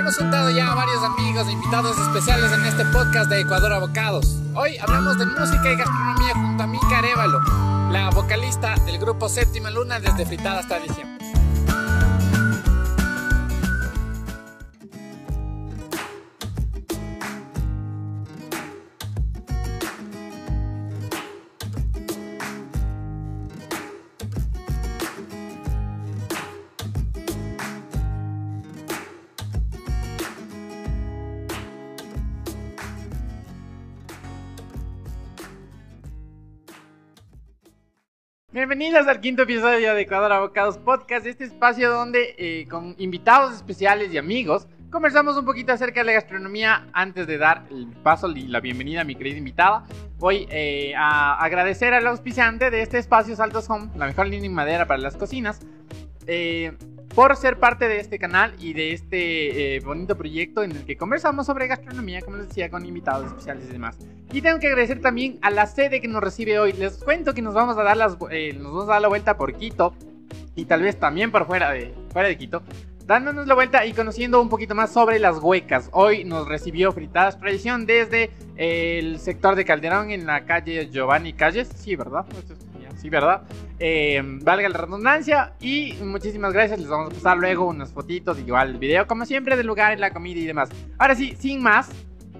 Hemos juntado ya a varios amigos e invitados especiales en este podcast de Ecuador Abocados. Hoy hablamos de música y gastronomía junto a Mica Arevalo, la vocalista del grupo Séptima Luna desde Fritada hasta diciembre. Bienvenidos al quinto episodio de Ecuador Abocados Podcast, este espacio donde eh, con invitados especiales y amigos conversamos un poquito acerca de la gastronomía antes de dar el paso y la bienvenida a mi querida invitada. Voy eh, a agradecer al auspiciante de este espacio Saltos Home, la mejor línea en madera para las cocinas. Eh, por ser parte de este canal y de este eh, bonito proyecto en el que conversamos sobre gastronomía, como les decía, con invitados especiales y demás. Y tengo que agradecer también a la sede que nos recibe hoy. Les cuento que nos vamos a dar, las, eh, nos vamos a dar la vuelta por Quito y tal vez también por fuera de, fuera de Quito. Dándonos la vuelta y conociendo un poquito más sobre las huecas. Hoy nos recibió Fritadas Tradición desde el sector de Calderón en la calle Giovanni Calles. Sí, ¿verdad? Sí, ¿verdad? Eh, valga la redundancia. Y muchísimas gracias. Les vamos a pasar luego unas fotitos, igual el video, como siempre, del lugar, la comida y demás. Ahora sí, sin más,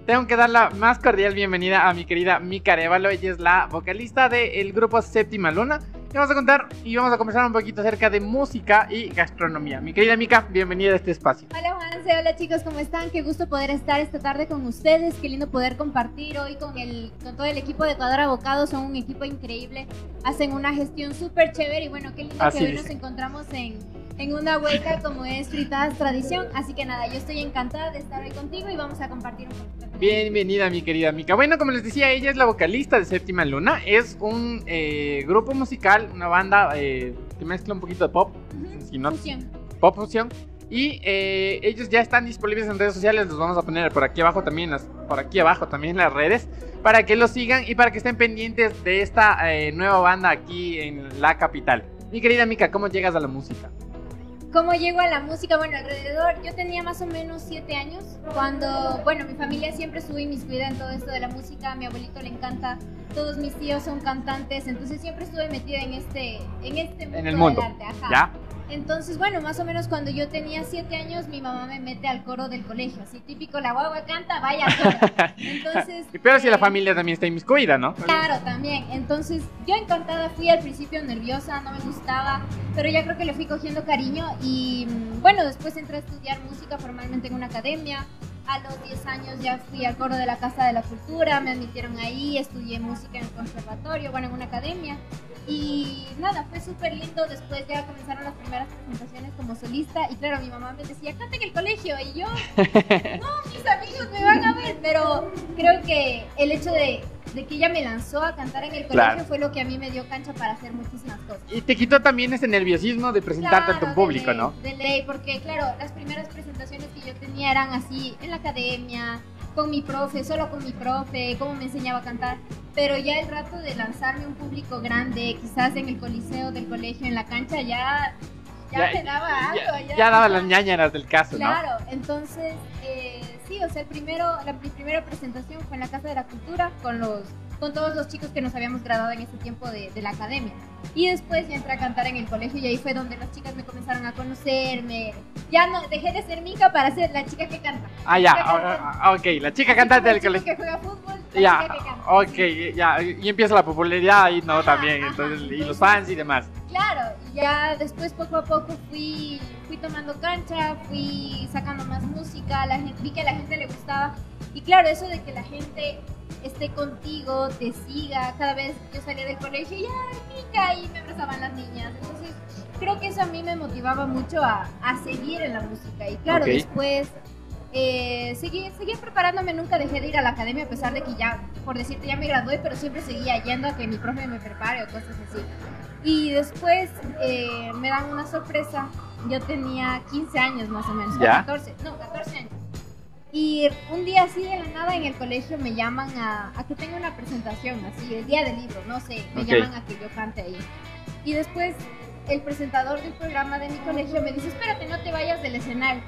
tengo que dar la más cordial bienvenida a mi querida Mica Arevalo. Ella es la vocalista del grupo Séptima Luna. Vamos a contar y vamos a conversar un poquito acerca de música y gastronomía. Mi querida Mica, bienvenida a este espacio. Hola Juanse, hola chicos, ¿cómo están? Qué gusto poder estar esta tarde con ustedes. Qué lindo poder compartir hoy con, el, con todo el equipo de Ecuador Abocados. Son un equipo increíble. Hacen una gestión súper chévere y bueno, qué lindo Así que hoy dice. nos encontramos en, en una hueca como es Fritadas Tradición. Así que nada, yo estoy encantada de estar hoy contigo y vamos a compartir un poquito. Bienvenida, mi querida Mica. Bueno, como les decía, ella es la vocalista de Séptima Luna. Es un eh, grupo musical, una banda eh, que mezcla un poquito de pop, Ujú. si no, Fusión. pop fusión. Y eh, ellos ya están disponibles en redes sociales. Los vamos a poner por aquí abajo también, las, por aquí abajo también las redes, para que los sigan y para que estén pendientes de esta eh, nueva banda aquí en la capital. Mi querida Mica, ¿cómo llegas a la música? ¿Cómo llego a la música? Bueno, alrededor, yo tenía más o menos siete años cuando, bueno, mi familia siempre estuvo inmiscuida en todo esto de la música, a mi abuelito le encanta, todos mis tíos son cantantes, entonces siempre estuve metida en este, en este mundo, En el mundo. del arte, ajá. ¿Ya? Entonces, bueno, más o menos cuando yo tenía siete años, mi mamá me mete al coro del colegio, así típico, la guagua canta, vaya coro. Entonces, Pero si la eh, familia también está inmiscuida, ¿no? Claro, también. Entonces, yo encantada fui al principio nerviosa, no me gustaba, pero ya creo que le fui cogiendo cariño y mm, bueno, después entré a estudiar música formalmente en una academia. A los 10 años ya fui al coro de la Casa de la Cultura, me admitieron ahí, estudié música en el conservatorio, bueno, en una academia. Y nada, fue súper lindo. Después ya comenzaron las primeras presentaciones como solista. Y claro, mi mamá me decía, canta en el colegio. Y yo, no, mis amigos me van a ver. Pero creo que el hecho de, de que ella me lanzó a cantar en el colegio Claro. fue lo que a mí me dio cancha para hacer muchísimas cosas. Y te quitó también ese nerviosismo de presentarte ante un Claro, público, de ley, ¿no? De ley, porque claro, las primeras presentaciones que yo tenía eran así, en la academia, con mi profe, solo con mi profe, cómo me enseñaba a cantar. Pero ya el rato de lanzarme un público grande, quizás en el coliseo del colegio, en la cancha, ya, ya, Ya- me daba algo. Ya, Ya, ya daba las ñañaras del caso, ¿no? Claro, entonces, eh, sí, o sea, el primero, la mi primera presentación fue en la Casa de la Cultura con los con todos los chicos que nos habíamos graduado en ese tiempo de, de la academia. Y después ya entré a cantar en el colegio y ahí fue donde las chicas me comenzaron a conocerme. Ya no, dejé de ser Mica para ser la chica que canta. Ah, ya, ah, ah, ok, la chica cantante El del colegio. que juega fútbol, la Ya, chica que canta. ok, ya, y empieza la popularidad ahí, ¿no? Ajá, También, ajá. entonces, y los fans y demás. Claro, y ya después poco a poco fui, fui tomando cancha, fui sacando más música, la gente, vi que a la gente le gustaba. Y claro, eso de que la gente esté contigo, te siga, cada vez yo salía del colegio y ¡ay, pica! Y me abrazaban las niñas. Entonces, creo que eso a mí me motivaba mucho a, a seguir en la música. Y claro, después eh, seguí, seguí preparándome, nunca dejé de ir a la academia a pesar de que ya, por decirte, ya me gradué, pero siempre seguía yendo a que mi profe me prepare o cosas así. Y después eh, me dan una sorpresa. Yo tenía 15 años más o menos, ¿Ya? 14, no, 14 años. Y un día así de la nada en el colegio me llaman a, a que tenga una presentación, así, el día del libro, no sé, me Ok. llaman a que yo cante ahí. Y después el presentador del programa de mi colegio me dice, espérate, no te vayas del escenario.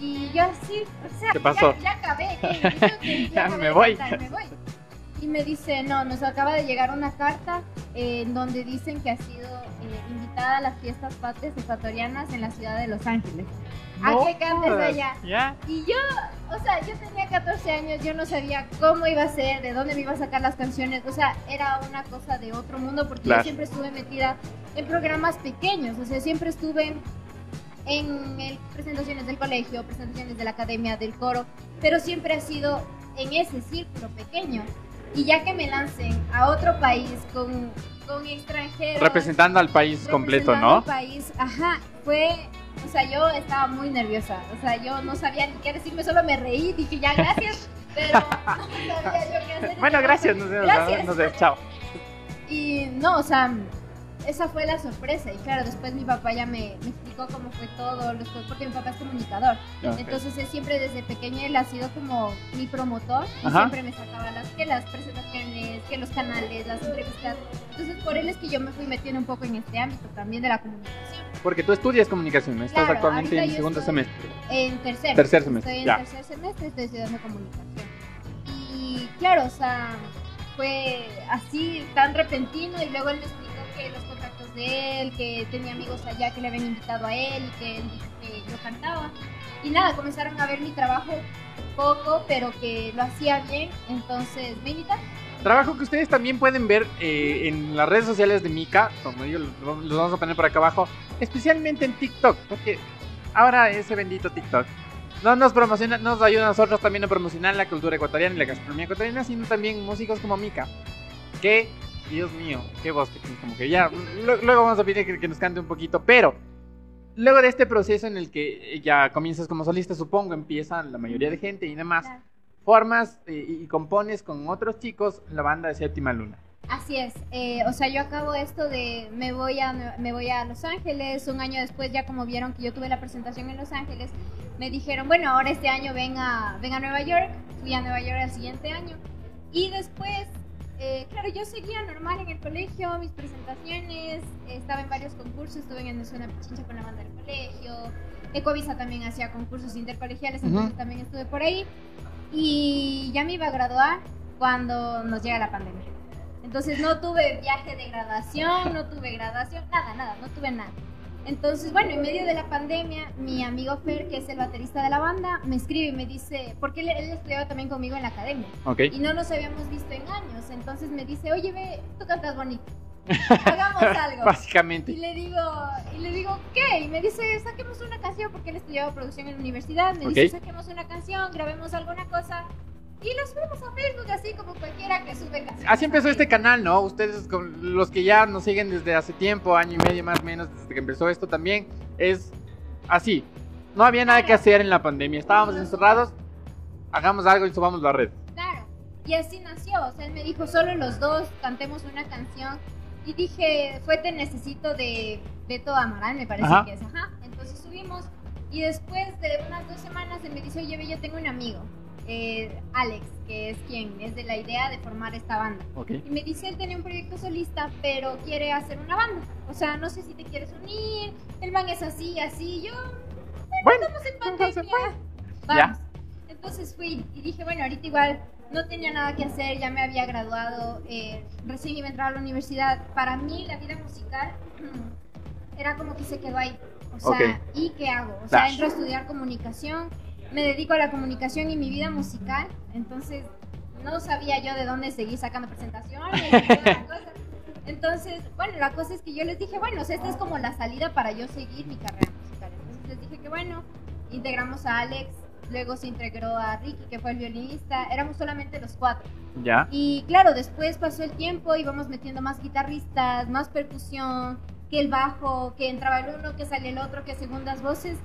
Y yo así, o sea, ¿Qué pasó? Ya, ya acabé. ¿qué? Ya acabé me voy. cantar, me voy. Y me dice, no, nos acaba de llegar una carta eh, en donde dicen que ha sido eh, invitada a las fiestas patrias ecuatorianas en la ciudad de Los Ángeles. ¿A No qué cantes jodas. allá? ¿Ya? Y yo, o sea, yo tenía 14 años, yo no sabía cómo iba a ser, de dónde me iba a sacar las canciones, o sea, era una cosa de otro mundo porque Claro. yo siempre estuve metida en programas pequeños, o sea, siempre estuve en el- presentaciones del colegio, presentaciones de la academia, del coro, pero siempre ha sido en ese círculo pequeño. Y ya que me lancen a otro país con, con extranjeros, Representando al país completo, ¿no? al país, ajá, fue, o sea, yo estaba muy nerviosa, o sea, yo no sabía ni qué decirme, solo me reí, dije ya gracias, pero no sabía yo qué hacer. Bueno, gracias, nos vemos. Gracias. Nos vemos, chao. Y no, o sea, esa fue la sorpresa, y claro, después mi papá ya me, me explicó cómo fue todo, los- porque mi papá es comunicador, Ok. entonces él siempre desde pequeña él ha sido como mi promotor y siempre me sacaba las, que las presentaciones, que los canales, las entrevistas. Entonces por él es que yo me fui metiendo un poco en este ámbito también de la comunicación. Porque tú estudias comunicación, estás Claro, actualmente en segundo semestre. En tercer. Tercer semestre, Estoy en ya. tercer semestre, estoy estudiando comunicación. Y claro, o sea, fue así tan repentino y luego él me explicó que los de él, que tenía amigos allá que le habían invitado a él y que él dijo que yo cantaba. Y nada, comenzaron a ver mi trabajo poco, pero que lo hacía bien, entonces me invitaron. Trabajo que ustedes también pueden ver eh, en las redes sociales de Mika, como los los vamos a poner por acá abajo, especialmente en TikTok, porque ahora ese bendito TikTok no nos promociona, nos ayuda a nosotros también a promocionar la cultura ecuatoriana y la gastronomía ecuatoriana, sino también músicos como Mika, que, Dios mío, qué voz que tienes, como que ya, luego vamos a pedir que, que nos cante un poquito, pero luego de este proceso en el que ya comienzas como solista, supongo, empieza la mayoría de gente y demás, Claro. formas eh, y, compones con otros chicos la banda de Séptima Luna. Así es, eh, o sea, yo acabo esto de me voy a me voy a Los Ángeles, un año después ya como vieron que yo tuve la presentación en Los Ángeles, me dijeron, bueno, ahora este año ven a, ven a Nueva York, fui a Nueva York el siguiente año y después, eh, claro, yo seguía normal en el colegio, mis presentaciones, estaba en varios concursos, estuve en Zona Pichincha con la banda del colegio, Ecovisa también hacía concursos intercolegiales, entonces también estuve por ahí y ya me iba a graduar cuando nos llega la pandemia. Entonces no tuve viaje de graduación, no tuve graduación, nada, nada, no tuve nada. Entonces, bueno, en medio de la pandemia, mi amigo Fer, que es el baterista de la banda, me escribe y me dice, porque él, él estudiaba también conmigo en la academia ¿Ok? y no nos habíamos visto en años. Entonces me dice, oye, ve, tú cantas bonito, hagamos algo. Y Básicamente. le digo, y le digo, ¿qué? Y me dice, saquemos una canción, porque él estudiaba producción en la universidad. Me Ok. dice, saquemos una canción, grabemos alguna cosa. Y la subimos a Facebook, así como cualquiera que sube canciones. Así empezó este canal, ¿no? Ustedes, con los que ya nos siguen desde hace tiempo, año y medio más o menos, desde que empezó esto también, es así. No había nada que hacer en la pandemia. Estábamos encerrados, hagamos algo y subamos la red. Claro. Y así nació. O sea, él me dijo, solo los dos cantemos una canción. Y dije, fue Te Necesito de Beto Amaral, me parece Ajá. que es. Ajá. Entonces subimos. Y después de unas dos semanas él me dice, oye, yo tengo un amigo, eh, Alex, que es quien es de la idea de formar esta banda. ¿Ok? Y me dice, él tenía un proyecto solista, pero quiere hacer una banda. O sea, no sé si te quieres unir. El man es así, así. Yo, Bueno, estamos en pandemia. Vamos. Entonces fui y dije, bueno, ahorita igual no tenía nada que hacer, ya me había graduado, eh, recién iba a entrar a la universidad. Para mí la vida musical era como que se quedó ahí. O sea, Ok. ¿y qué hago? O sea, Dash. entro a estudiar comunicación, me dedico a la comunicación y mi vida musical, entonces no sabía yo de dónde seguir sacando presentaciones y toda la cosa. Entonces, bueno, la cosa es que yo les dije, bueno, o sea, esta es como la salida para yo seguir mi carrera musical. Entonces les dije que bueno, integramos a Alex, luego se integró a Ricky, que fue el violinista, éramos solamente los cuatro. Ya. Y claro, después pasó el tiempo, íbamos metiendo más guitarristas, más percusión, que el bajo, que entraba el uno, que salía el otro, que segundas voces.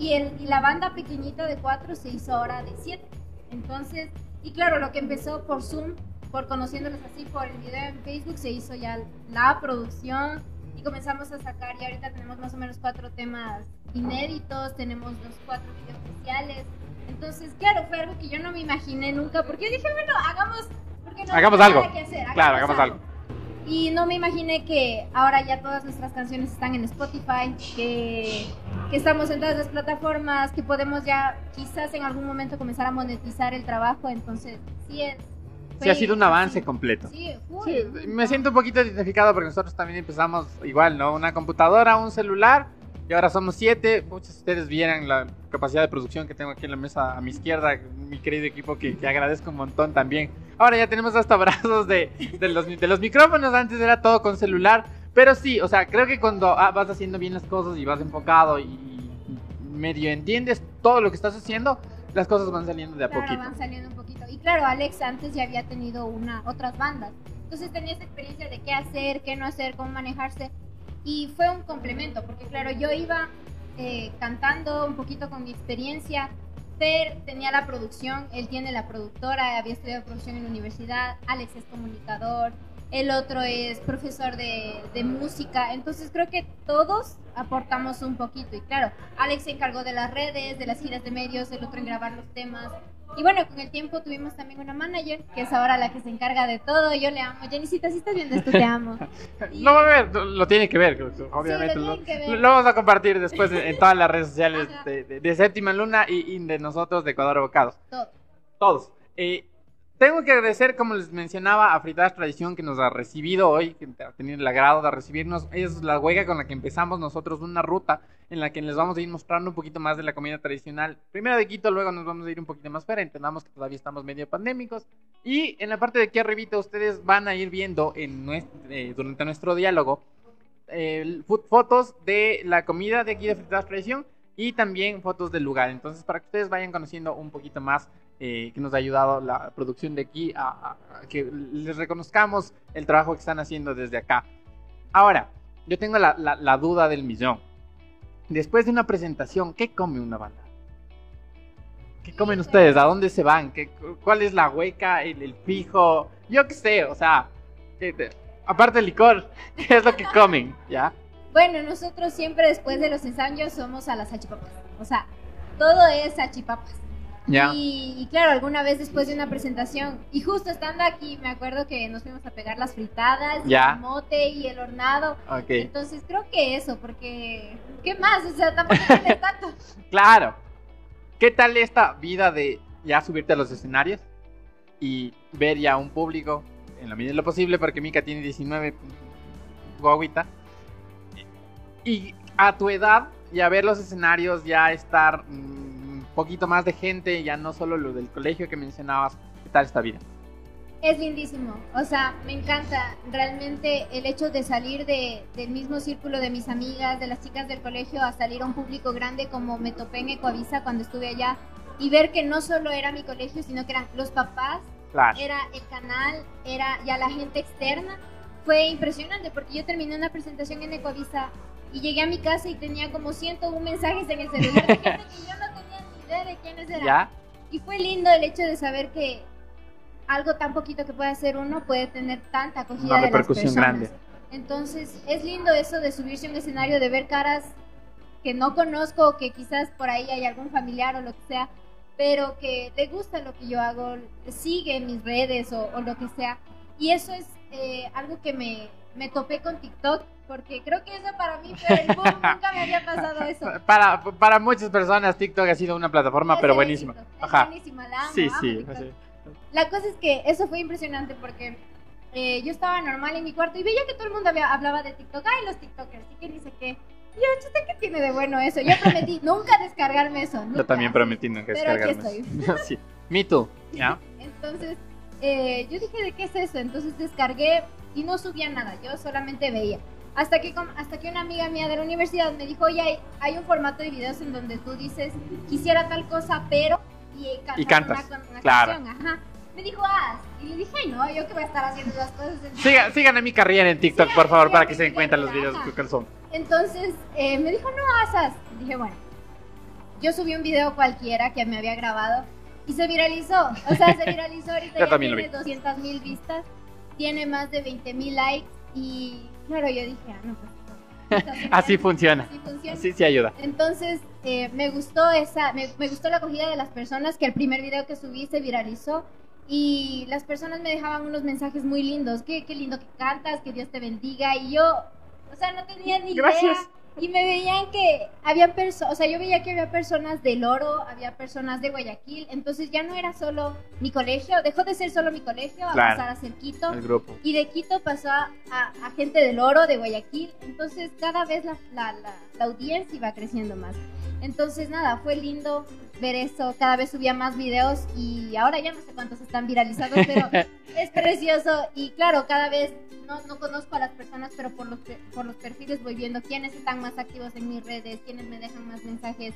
Y, el, y la banda pequeñita de cuatro se hizo ahora de siete. Entonces, y claro, lo que empezó por Zoom, por conociéndolos así por el video en Facebook, se hizo ya la producción y comenzamos a sacar, y ahorita tenemos más o menos cuatro temas inéditos, tenemos los cuatro videos especiales. Entonces, claro, fue algo que yo no me imaginé nunca, porque yo dije, bueno, hagamos, porque no Hagamos algo. nada que hacer, Claro, hagamos algo. Y no me imaginé que ahora ya todas nuestras canciones están en Spotify, que que estamos en todas las plataformas, que podemos ya quizás en algún momento comenzar a monetizar el trabajo, entonces sí es. Sí, ha sido un avance completo. Sí, Sí, me siento un poquito identificado porque nosotros también empezamos igual, ¿no? Una computadora, un celular y ahora somos siete. Muchos de ustedes vieran la capacidad de producción que tengo aquí en la mesa a mi izquierda, mi querido equipo que, que agradezco un montón también. Ahora ya tenemos hasta brazos de, de, los, de los micrófonos, antes era todo con celular. Pero sí, o sea, creo que cuando ah, vas haciendo bien las cosas y vas enfocado y medio entiendes todo lo que estás haciendo, las cosas van saliendo de a Claro, poquito. van saliendo un poquito. Y claro, Alex antes ya había tenido una, otras bandas. Entonces tenía esa experiencia de qué hacer, qué no hacer, cómo manejarse. Y fue un complemento, porque claro, yo iba eh, cantando un poquito con mi experiencia. Fer tenía la producción, él tiene la productora, había estudiado producción en la universidad. Alex es comunicador, el otro es profesor de, de música. Entonces creo que todos aportamos un poquito. Y claro, Alex se encargó de las redes, de las giras de medios, el otro en grabar los temas. Y bueno, con el tiempo tuvimos también una manager, que es ahora la que se encarga de todo. Yo le amo. Jenicita, si estás viendo esto, te amo. Y- Lo va a ver, lo tiene que ver, obviamente. lo que ver. lo vamos a compartir después en, en todas las redes sociales de, de- de Séptima Luna y, y de nosotros de Ecuador Abocados. todo. Todos. Eh, tengo que agradecer, como les mencionaba, a Fritadas Tradición que nos ha recibido hoy, que ha tenido el agrado de recibirnos. Es la huelga con la que empezamos nosotros una ruta en la que les vamos a ir mostrando un poquito más de la comida tradicional. Primero de Quito, luego nos vamos a ir un poquito más fuera. Entendamos que todavía estamos medio pandémicos. Y en la parte de aquí arribita ustedes van a ir viendo en nuestro, eh, durante nuestro diálogo eh, fo- fotos de la comida de aquí de Fritadas Tradición y también fotos del lugar. Entonces, para que ustedes vayan conociendo un poquito más eh, que nos ha ayudado la producción de aquí a, que les reconozcamos el trabajo que están haciendo desde acá. Ahora, yo tengo la, la- duda del millón. Después de una presentación, ¿qué come una banda? ¿Qué comen ustedes? ¿A dónde se van? ¿Qué, ¿Cuál es la hueca, el, el fijo? Yo qué sé, o sea, ¿qué te- aparte del licor, ¿qué es lo que comen? ¿Ya? Bueno, nosotros siempre después de los ensayos somos a las salchipapas. O sea, todo es salchipapas. Y, y claro, alguna vez después de una presentación, y justo estando aquí, me acuerdo que nos fuimos a pegar las fritadas, y Ya. el mote y el hornado. Entonces creo que eso, porque ¿qué más? O sea, tampoco tienes tanto. Claro. ¿Qué tal esta vida de ya subirte a los escenarios y ver ya un público en la medida de lo posible, porque Mika tiene 19 guaguita, y a tu edad ya ver los escenarios, ya estar un poquito más de gente, ya no solo lo del colegio que mencionabas, ¿qué tal esta vida? Es lindísimo, o sea, me encanta realmente el hecho de salir de, del mismo círculo de mis amigas, de las chicas del colegio, a salir a un público grande como me topé en Ecoavisa cuando estuve allá y ver que no solo era mi colegio, sino que eran los papás, Claro. era el canal, era ya la gente externa. Fue impresionante porque yo terminé una presentación en Ecoavisa y llegué a mi casa y tenía como 101 mensajes en el celular de gente que yo no idea de quiénes eran. ¿Ya? Y fue lindo el hecho de saber que algo tan poquito que puede hacer uno puede tener tanta acogida Una de las personas. grande. Entonces, es lindo eso de subirse a un escenario, de ver caras que no conozco, que quizás por ahí hay algún familiar o lo que sea, pero que le gusta lo que yo hago, sigue mis redes o, o lo que sea. Y eso es eh, algo que me, me topé con TikTok, porque creo que eso para mí fue el boom, nunca me había pasado eso. Para, para muchas personas TikTok ha sido una plataforma, pero buenísima. Ajá. buenísima, la amo, Sí, amo sí. La cosa es que eso fue impresionante porque eh, yo estaba normal en mi cuarto y veía que todo el mundo había- hablaba de TikTok. Ay, los TikTokers, y que ni sé qué. Y yo, chuta, ¿qué tiene de bueno eso? Yo prometí nunca descargarme eso. Yo nunca. también prometí nunca Pero aquí descargarme. sí. Me too. ¿Ya? Entonces, eh, yo dije, ¿de qué es eso? Entonces descargué y no subía nada, yo solamente veía. Hasta que, hasta que una amiga mía de la universidad me dijo, oye, hay, hay un formato de videos en donde tú dices, quisiera tal cosa, pero... Y, cantas Y cantas, Una, una claro. canción, ajá. Me dijo, haz. Y le dije, "Ay, no, yo que voy a estar haciendo esas cosas. Siga- sigan a mi carrera en TikTok, por favor, para que se den cuenta los videos ajá. que son. Entonces eh, me dijo, no, haz, haz. Dije, bueno. Yo subí un video cualquiera que me había grabado y se viralizó. O sea, se viralizó ahorita ya lo tiene 200 mil vistas, tiene más de 20 mil likes y claro, yo dije, ah, no, pues. Así funciona. Así funciona. Así sí ayuda. Entonces, eh, me gustó esa, me, me gustó la acogida de las personas, que el primer video que subí se viralizó y las personas me dejaban unos mensajes muy lindos, qué, qué lindo que cantas, que Dios te bendiga y yo, o sea, no tenía ni Gracias. idea y me veían que había personas, o sea, yo veía que había personas del Oro, había personas de Guayaquil, entonces ya no era solo mi colegio, dejó de ser solo mi colegio, a Claro. pasar a ser Quito. El grupo. Y de Quito pasó a, a gente del Oro, de Guayaquil. Entonces cada vez la, la, la, la audiencia iba creciendo más. Entonces nada, fue lindo ver eso. Cada vez subía más videos y ahora ya no sé cuántos están viralizados, pero es precioso. Y claro, cada vez no, no conozco a las personas, pero por los, por los perfiles voy viendo quiénes están más activos en mis redes, quiénes me dejan más mensajes.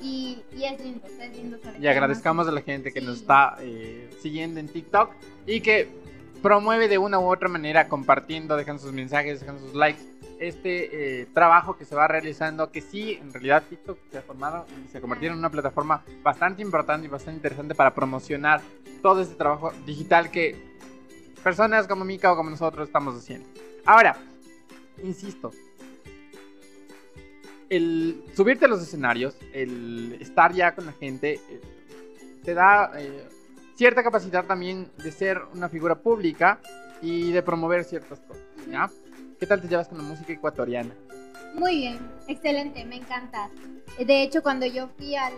Y, y es lindo, es lindo saber Y agradezcamos más- a la gente que Sí. nos está eh, siguiendo en TikTok y que promueve de una u otra manera, compartiendo, dejando sus mensajes, dejando sus likes, este eh, trabajo que se va realizando, que sí, en realidad TikTok se ha formado y se ha convertido en una plataforma bastante importante y bastante interesante para promocionar todo este trabajo digital que personas como Mika o como nosotros estamos haciendo. Ahora, insisto, el subirte a los escenarios, el estar ya con la gente, eh, te da eh, cierta capacidad también de ser una figura pública y de promover ciertas cosas, ¿ya? ¿Qué tal te llevas con la música ecuatoriana? Muy bien, excelente, me encanta. De hecho, cuando yo fui al-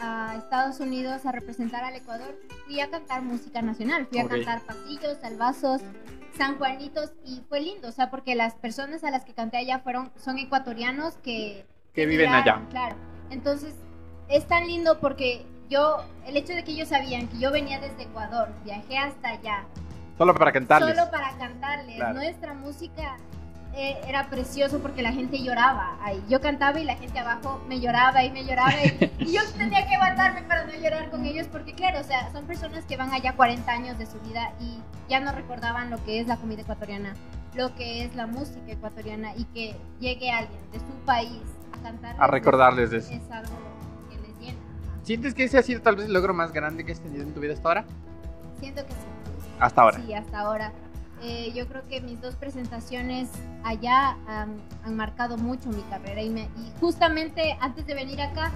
a Estados Unidos a representar al Ecuador, fui a cantar música nacional, fui a cantar pasillos, salvazos, San Juanitos y fue lindo, o sea, porque las personas a las que canté allá fueron son ecuatorianos que Que viven allá. Claro. Entonces, es tan lindo porque yo el hecho de que ellos sabían que yo venía desde Ecuador, viajé hasta allá, Solo para cantarles. Solo para cantarles. Claro. Nuestra música eh, era precioso porque la gente lloraba ahí. Yo cantaba y la gente abajo me lloraba y me lloraba y, y yo tenía que aguantarme para no llorar con ellos porque claro, o sea, son personas que van allá 40 años de su vida y ya no recordaban lo que es la comida ecuatoriana, lo que es la música ecuatoriana y que llegue alguien de su país a cantar A recordarles eso. es algo que les llena. ¿Sientes que ese ha sido tal vez el logro más grande que has tenido en tu vida hasta ahora? Siento que sí. Hasta ahora. Sí, hasta ahora. Eh, yo creo que mis dos presentaciones allá han, han marcado mucho mi carrera y, me- y justamente antes de venir acá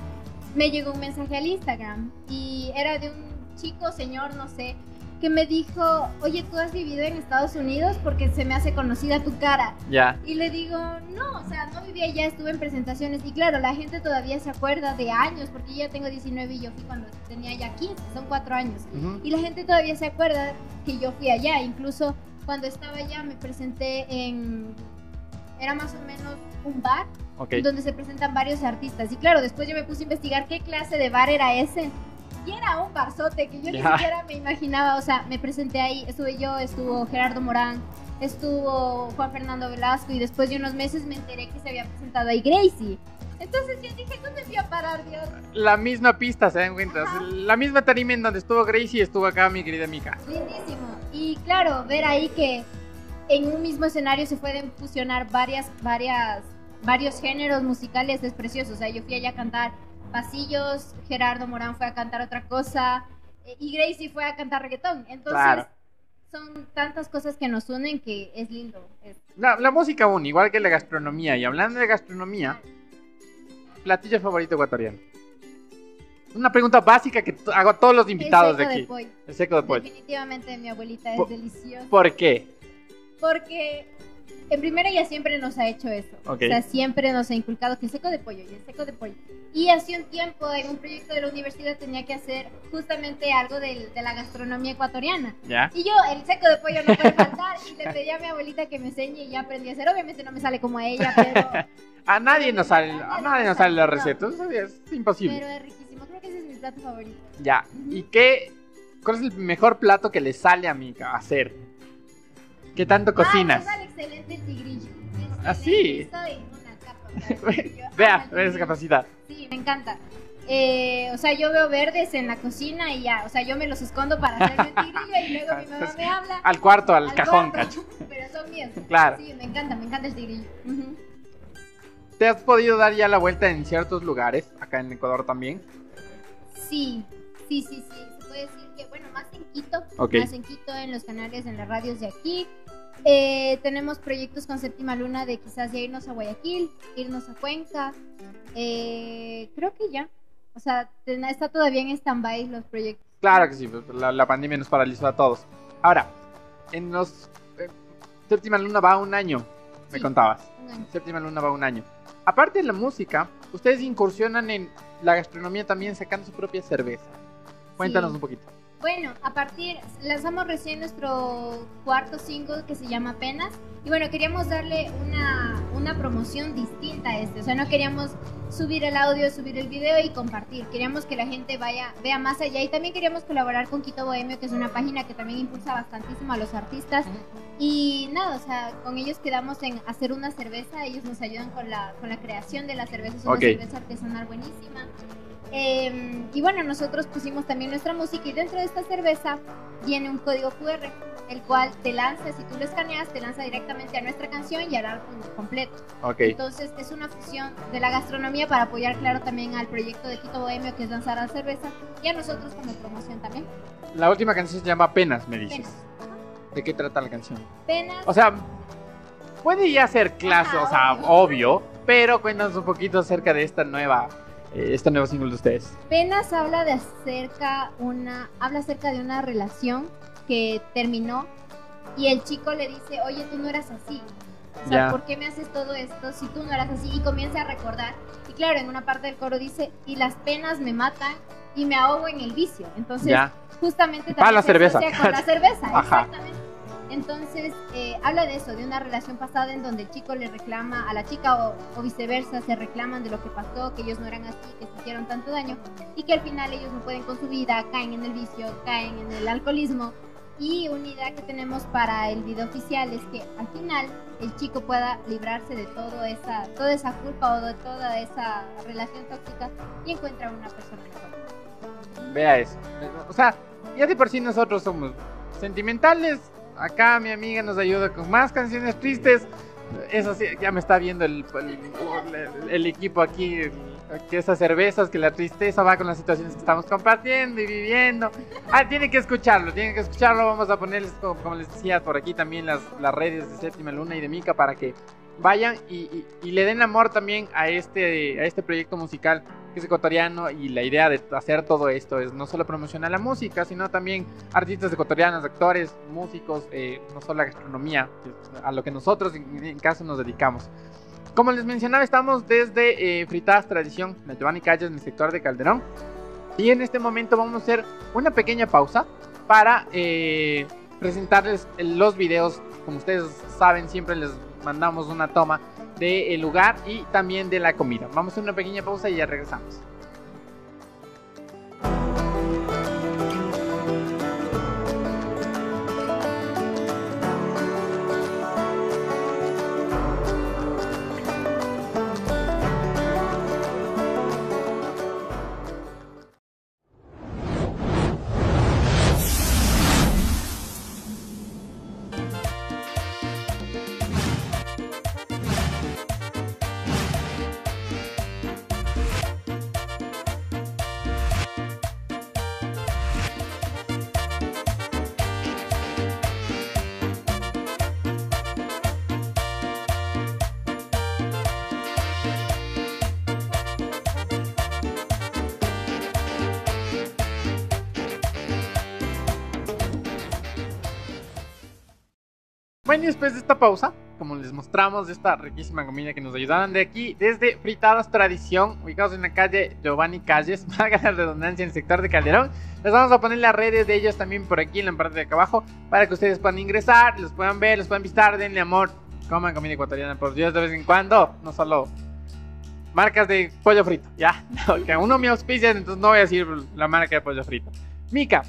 me llegó un mensaje al Instagram y era de un chico, señor, no sé, que me dijo, oye, tú has vivido en Estados Unidos porque se me hace conocida tu cara. Ya. Y le digo, no, o sea, no vivía allá, estuve en presentaciones. Y claro, la gente todavía se acuerda de años, porque yo ya tengo 19 y yo fui cuando tenía ya 15, son cuatro años. Ujú. Y la gente todavía se acuerda que yo fui allá. Incluso cuando estaba allá me presenté en... Era más o menos un bar Ok. donde se presentan varios artistas. Y claro, después yo me puse a investigar qué clase de bar era ese. Y era un barzote que yo ni Ya. siquiera me imaginaba. O sea, me presenté ahí, estuve yo, estuvo Gerardo Morán, estuvo Juan Fernando Velasco y después de unos meses me enteré que se había presentado ahí Gracie. Entonces yo dije, ¿dónde fui a parar, Dios? La misma pista, ¿se dan cuenta? Ajá. La misma tarima en donde estuvo Gracie estuvo acá mi querida Mika. Lindísimo. Y claro, ver ahí que en un mismo escenario se pueden fusionar varias, varias, varios géneros musicales es precioso. O sea, yo fui allá a cantar pasillos, Gerardo Morán fue a cantar otra cosa eh, y Gracie fue a cantar reggaetón. Entonces, Claro. son tantas cosas que nos unen que es lindo. La, la música une, igual que la gastronomía. Y hablando de gastronomía, platillo favorito ecuatoriano. Una pregunta básica que hago a todos los invitados de aquí. pollo. El seco de pollo. Definitivamente mi abuelita es deliciosa. ¿Por qué? Porque en primera ella siempre nos ha hecho eso. Ok. O sea, siempre nos ha inculcado que el seco de pollo y el seco de pollo. Y hace un tiempo en un proyecto de la universidad tenía que hacer justamente algo del- de la gastronomía ecuatoriana. ¿Ya? Y yo, el seco de pollo no puede faltar. Y le pedí a mi abuelita que me enseñe y ya aprendí a hacer. Obviamente no me sale como a ella, pero, A nadie nos sale, a nadie nos sale la receta. eso Es imposible. pero es que ese es mi plato favorito. Ya. ¿Y qué? ¿Cuál es el mejor plato que le sale a Mika hacer? ¿Qué tanto cocinas? Ah, me sale excelente el tigrillo. ¿Ah, sí? Vea, el vea esa capacidad. Sí, me encanta. Eh, o sea, yo veo verdes en la cocina y ya, o sea, yo me los escondo para hacerme un tigrillo y luego mi mamá me habla. Al cuarto, al, al cajón, cuarto. cacho. Pero son míos. Claro. Sí, me encanta, me encanta el tigrillo. Ujú. ¿Te has podido dar ya la vuelta en ciertos lugares? Acá en Ecuador también. Sí, sí, sí, sí. Se puede decir que, bueno, más en Quito, Ok. más en Quito, en los canales, en las radios de aquí. Eh, tenemos proyectos con Séptima Luna de quizás ya irnos a Guayaquil, irnos a Cuenca. Eh, creo que ya. O sea, está todavía en stand-by los proyectos. Claro que sí, pues, la, la pandemia nos paralizó a todos. Ahora, en los... eh, Séptima Luna va un año, me contabas. Un año. Séptima Luna va un año. aparte de la música, ustedes incursionan en la gastronomía también sacando su propia cerveza. Cuéntanos Sí. un poquito. Bueno, a partir, lanzamos recién nuestro cuarto single que se llama Penas. Y bueno, queríamos darle una, una promoción distinta a este. O sea, no queríamos subir el audio, subir el video y compartir. Queríamos que la gente vaya, vea más allá. Y también queríamos colaborar con Quito Bohemio, que es una página que también impulsa bastantísimo a los artistas. Y nada, o sea, con ellos quedamos en hacer una cerveza. Ellos nos ayudan con la, con la creación de la cerveza. Es una Ok. cerveza artesanal buenísima. Eh, y bueno, nosotros pusimos también nuestra música y dentro de esta cerveza viene un código QR, el cual te lanza, si tú lo escaneas, te lanza directamente a nuestra canción y al álbum completo. Ok. Entonces es una fusión de la gastronomía para apoyar, claro, también al proyecto de Quito Bohemio, que es lanzar la cerveza, y a nosotros como promoción también. La última canción se llama Penas, me dices. Penas. ¿De qué trata la canción? Penas. O sea, puede ya ser clase, Ajá, o sea, obvio. obvio, pero cuéntanos un poquito acerca de esta nueva, este nuevo single de ustedes. Penas habla de acerca una habla acerca de una relación que terminó y el chico le dice, "Oye, tú no eras así." O sea. ¿por qué me haces todo esto si tú no eras así? Y comienza a recordar. Y claro, en una parte del coro dice, "Y las penas me matan y me ahogo en el vicio." Entonces, justamente Para la se cerveza. con la cerveza, Ajá. exactamente. Entonces, eh, habla de eso, de una relación pasada en donde el chico le reclama a la chica o, o viceversa, se reclaman de lo que pasó, que ellos no eran así, que se hicieron tanto daño y que al final ellos no pueden con su vida, caen en el vicio, caen en el alcoholismo. Y una idea que tenemos para el video oficial es que al final el chico pueda librarse de todo esa, toda esa culpa o de toda esa relación tóxica y encuentra una persona mejor. Vea eso. O sea, ya de por sí nosotros somos sentimentales. Acá mi amiga nos ayuda con más canciones tristes. Eso sí, ya me está viendo el, el, el- el equipo aquí. que esas cervezas, que la tristeza va con las situaciones que estamos compartiendo y viviendo. Ah, tienen que escucharlo, tienen que escucharlo. Vamos a ponerles, como, como les decía, por aquí también las, las redes de Séptima Luna y de Mica para que vayan y, y- y le den amor también a este, a este proyecto musical que es ecuatoriano y la idea de hacer todo esto es no solo promocionar la música, sino también artistas ecuatorianos, actores, músicos, eh, no solo la gastronomía, a lo que nosotros en, caso nos dedicamos. Como les mencionaba, estamos desde eh, Fritadas Tradición, el Giovanni Calles, en el sector de Calderón. Y en este momento vamos a hacer una pequeña pausa para eh, presentarles los videos. Como ustedes saben, siempre les mandamos una toma del lugar y también de la comida. Vamos a una pequeña pausa y ya regresamos. Bueno, después de esta pausa, como les mostramos esta riquísima comida que nos ayudaron de aquí, desde Fritadas Tradición, ubicados en la calle Giovanni Calles, valga la redundancia, en el sector de Calderón, les vamos a poner las redes de ellos también por aquí en la parte de acá abajo, para que ustedes puedan ingresar, los puedan ver, los puedan visitar, denle amor, coman comida ecuatoriana por Dios de vez en cuando, no solo marcas de pollo frito, ya, que uno me auspicia, entonces no voy a decir la marca de pollo frito. Mica,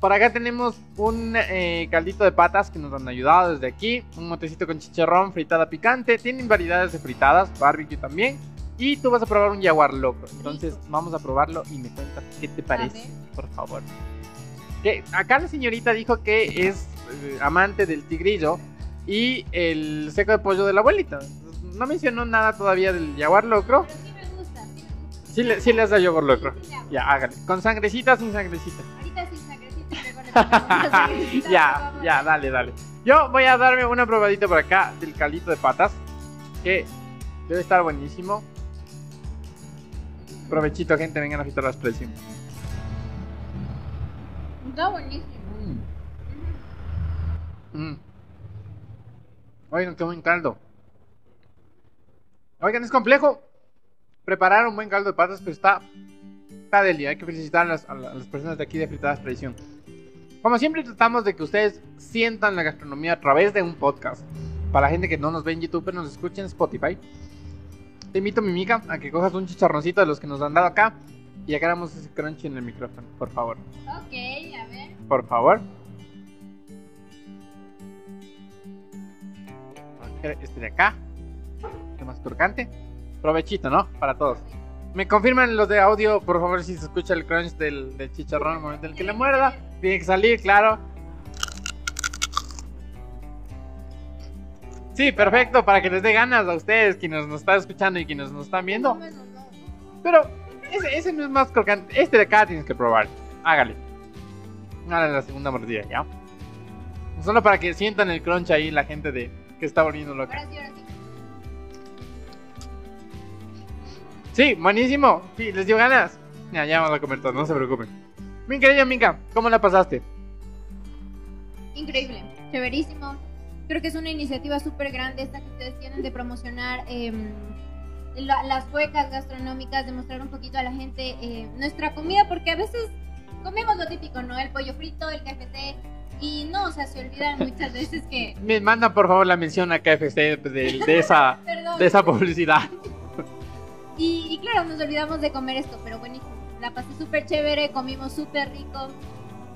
por acá tenemos un eh, caldito de patas que nos han ayudado desde aquí. Un motecito con chicharrón, fritada picante. Tienen variedades de fritadas, barbecue también. Y tú vas a probar un jaguar loco. Entonces vamos a probarlo y me cuentas qué te parece, por favor. Que acá la señorita dijo que es eh, amante del tigrillo y el seco de pollo de la abuelita. No mencionó nada todavía del jaguar locro. Pero sí me gusta, sí me gusta. Sí le, sí le has dado jaguar locro. Sí, Ya, hágale. Con sangrecita. Ahorita sin sangrecita, ya, ya, dale, dale. Yo voy a darme una probadita por acá del caldito de patas. Que debe estar buenísimo. Provechito, gente, vengan a fijar las precios. Está buenísimo. Mm. Oigan, qué buen caldo. Oigan, es complejo preparar un buen caldo de patas, pero está, está deli. Hay que felicitar a las, a las personas de aquí de Fritadas Tradición. Como siempre tratamos de que ustedes sientan la gastronomía a través de un podcast. Para la gente que no nos ve en YouTube, pero nos escucha en Spotify. Te invito, Mimica, a que cojas un chicharroncito de los que nos han dado acá y hagamos ese crunchy en el micrófono, por favor. Ok, a ver. Por favor. Este de acá. Este más turcante. Provechito, ¿no? Para todos. Me confirman los de audio, por favor, si se escucha el crunch del, del chicharrón en el momento en el que le muerda. Tiene que salir, claro. Sí, perfecto, para que les dé ganas a ustedes, quienes nos están escuchando y quienes nos están viendo. Pero ese, ese no es más crocante. Este de acá tienes que probar. Hágale. Hágale la segunda mordida, ¿ya? Solo para que sientan el crunch ahí la gente de que está volviendo loca. Ahora sí, ahora sí. Sí, buenísimo. Sí, les dio ganas. Ya, ya vamos a comer todo, no se preocupen. Mi querida Minka, ¿cómo la pasaste? Increíble, chéverísimo. Creo que es una iniciativa súper grande esta que ustedes tienen de promocionar em, la- las cuecas gastronómicas, de mostrar un poquito a la gente eh, nuestra comida, porque a veces comemos lo típico, ¿no? El pollo frito, el KFC, y no, o sea, se olvidan muchas veces que... Me manda por favor la mención a KFC de, de esa, de esa publicidad. Y, y claro, nos olvidamos de comer esto, pero buenísimo. La pasé súper chévere, comimos súper rico.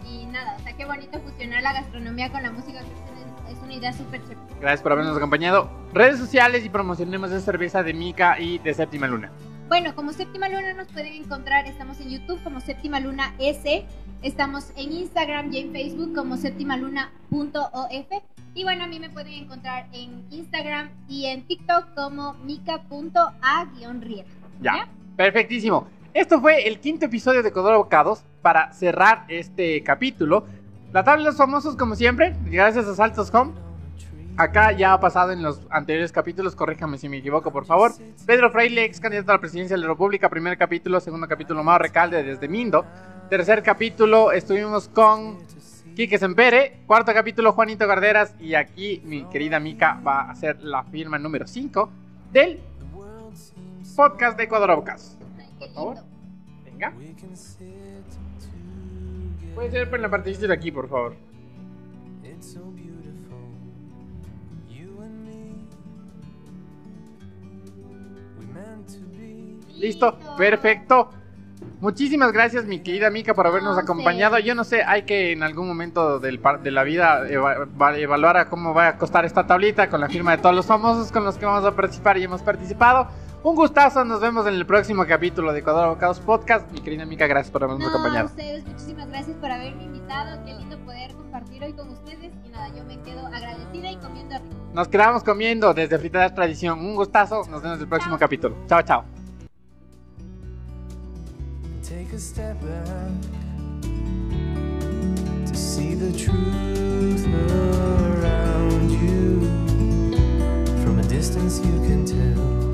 Y nada, o sea, qué bonito fusionar la gastronomía con la música. que Es una idea súper chévere. Gracias por habernos acompañado. Redes sociales y promocionemos esa cerveza de Mika y de Séptima Luna. Bueno, como Séptima Luna nos pueden encontrar, estamos en YouTube como Séptima Luna S, estamos en Instagram y en Facebook como séptimaluna.of y bueno, a mí me pueden encontrar en Instagram y en TikTok como mica.a-riera. Ya. Perfectísimo. Esto fue el quinto episodio de Codoro Bocados. Para cerrar este capítulo, la tabla de los famosos, como siempre, gracias a Saltos Home. Acá ya ha pasado en los anteriores capítulos, corríjame si me equivoco, por favor. Pedro Fraile, ex candidato a la presidencia de la República, primer capítulo, segundo capítulo, Mao Recalde desde Mindo. Tercer capítulo, estuvimos con Quique Sempere. Cuarto capítulo, Juanito Garderas. Y aquí mi querida Mica va a hacer la firma número 5 del podcast de qué Por favor. Venga. Puede ser por la partecita de aquí, por favor. It's so beautiful, you and me. We meant to be. Listo, perfecto. Muchísimas gracias, mi querida Mica, por habernos No, acompañado. sí. Yo no sé, hay que en algún momento del par- de la vida eva- va- evaluar a cómo va a costar esta tablita con la firma de todos los famosos con los que vamos a participar y hemos participado. Un gustazo, nos vemos en el próximo capítulo de Ecuador Abocados Podcast. Mi querida amiga, gracias por habernos no, acompañado. A ustedes, muchísimas gracias por haberme invitado. Qué lindo poder compartir hoy con ustedes. Y nada, yo me quedo agradecida y comiendo rico. Nos quedamos comiendo desde Fritada Tradición. Un gustazo, nos vemos en el próximo chao. capítulo. Chao, chao. Take a step back to see the truth around you. From a distance you can tell.